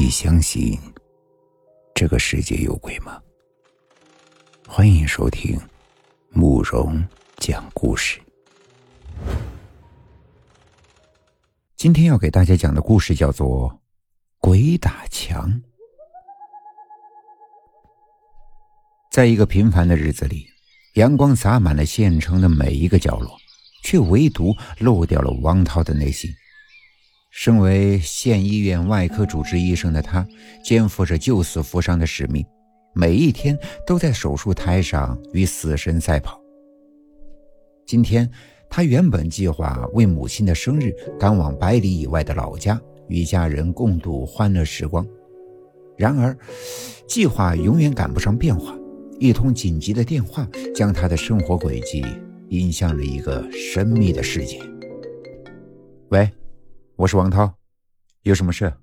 你相信这个世界有鬼吗？欢迎收听慕容讲故事。今天要给大家讲的故事叫做《鬼打墙》。在一个平凡的日子里，阳光洒满了县城的每一个角落，却唯独漏掉了王涛的内心。身为县医院外科主治医生的他，肩负着救死扶伤的使命，每一天都在手术台上与死神赛跑。今天，他原本计划为母亲的生日赶往百里以外的老家，与家人共度欢乐时光。然而，计划永远赶不上变化，一通紧急的电话将他的生活轨迹引向了一个神秘的世界。喂。我是王涛，有什么事？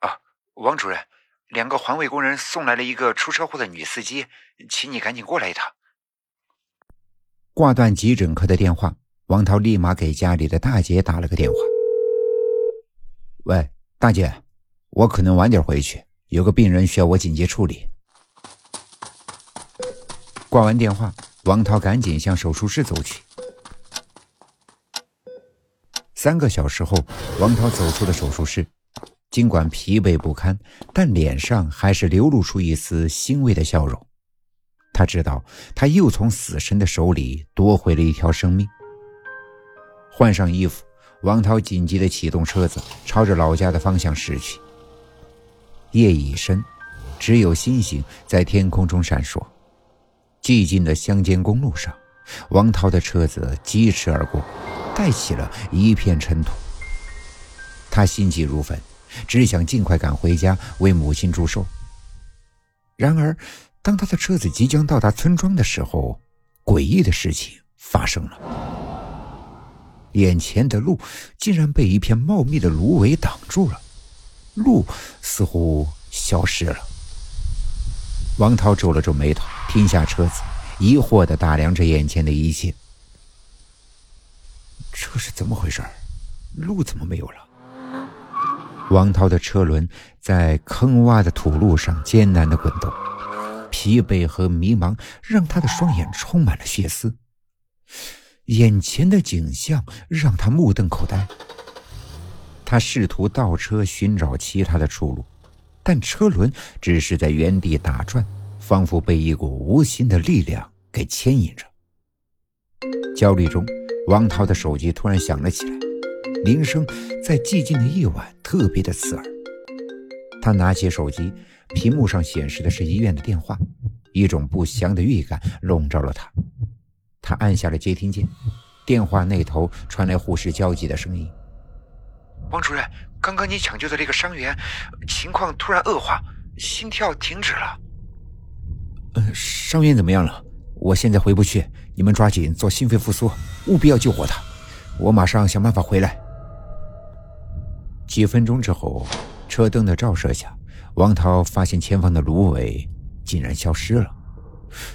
啊，王主任，两个环卫工人送来了一个出车祸的女司机，请你赶紧过来一趟。挂断急诊科的电话，王涛立马给家里的大姐打了个电话。喂，大姐，我可能晚点回去，有个病人需要我紧急处理。挂完电话，王涛赶紧向手术室走去。三个小时后，王涛走出了手术室，尽管疲惫不堪，但脸上还是流露出一丝欣慰的笑容。他知道，他又从死神的手里夺回了一条生命。换上衣服，王涛紧急地启动车子，朝着老家的方向驶去。夜已深，只有星星在天空中闪烁。寂静的乡间公路上，王涛的车子疾驰而过。带起了一片尘土。他心急如焚，只想尽快赶回家为母亲祝寿。然而，当他的车子即将到达村庄的时候，诡异的事情发生了。眼前的路竟然被一片茂密的芦苇挡住了，路似乎消失了。王涛皱了皱眉头，停下车子，疑惑地打量着眼前的一切。这是怎么回事？路怎么没有了？王涛的车轮在坑洼的土路上艰难的滚动，疲惫和迷茫让他的双眼充满了血丝。眼前的景象让他目瞪口呆。他试图倒车寻找其他的出路，但车轮只是在原地打转，仿佛被一股无形的力量给牵引着。焦虑中。王涛的手机突然响了起来，铃声在寂静的夜晚特别的刺耳。他拿起手机，屏幕上显示的是医院的电话，一种不祥的预感笼罩了他。他按下了接听键，电话那头传来护士焦急的声音：“王主任，刚刚你抢救的这个伤员情况突然恶化，心跳停止了。呃，伤员怎么样了？我现在回不去。”你们抓紧做心肺复苏，务必要救活他。我马上想办法回来。几分钟之后，车灯的照射下，王涛发现前方的芦苇竟然消失了，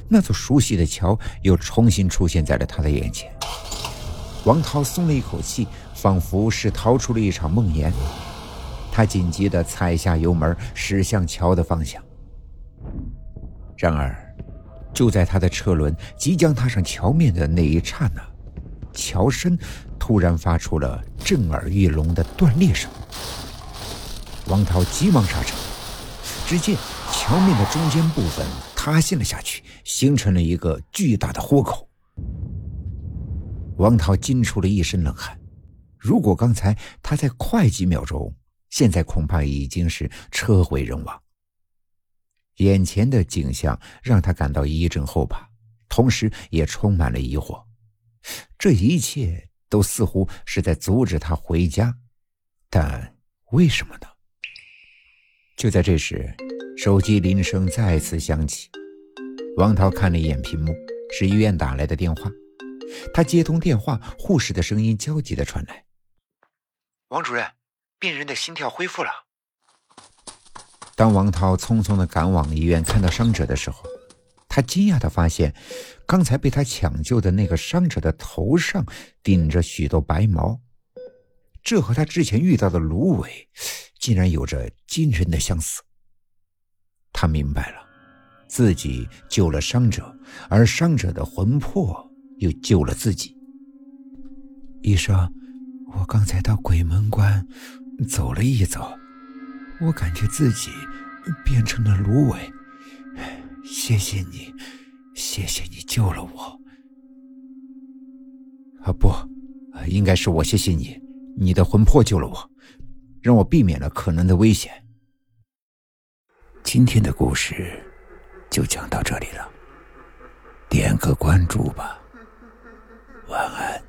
那座熟悉的桥又重新出现在了他的眼前。王涛松了一口气，仿佛是逃出了一场梦魇。他紧急地踩下油门，驶向桥的方向。然而。就在他的车轮即将踏上桥面的那一刹那，桥身突然发出了震耳欲聋的断裂声。王涛急忙刹车，只见桥面的中间部分塌陷了下去，形成了一个巨大的豁口。王涛惊出了一身冷汗。如果刚才他再快几秒钟，现在恐怕已经是车毁人亡。眼前的景象让他感到一阵后怕，同时也充满了疑惑。这一切都似乎是在阻止他回家，但为什么呢？就在这时，手机铃声再次响起。王涛看了一眼屏幕，是医院打来的电话。他接通电话，护士的声音焦急的传来：“王主任，病人的心跳恢复了。”当王涛匆匆的赶往医院看到伤者的时候，他惊讶的发现，刚才被他抢救的那个伤者的头上顶着许多白毛，这和他之前遇到的芦苇竟然有着惊人的相似。他明白了，自己救了伤者，而伤者的魂魄又救了自己。医生，我刚才到鬼门关走了一走，我感觉自己变成了芦苇。谢谢你，谢谢你救了我。啊不，应该是我谢谢你，你的魂魄救了我，让我避免了可能的危险。今天的故事就讲到这里了，点个关注吧，晚安。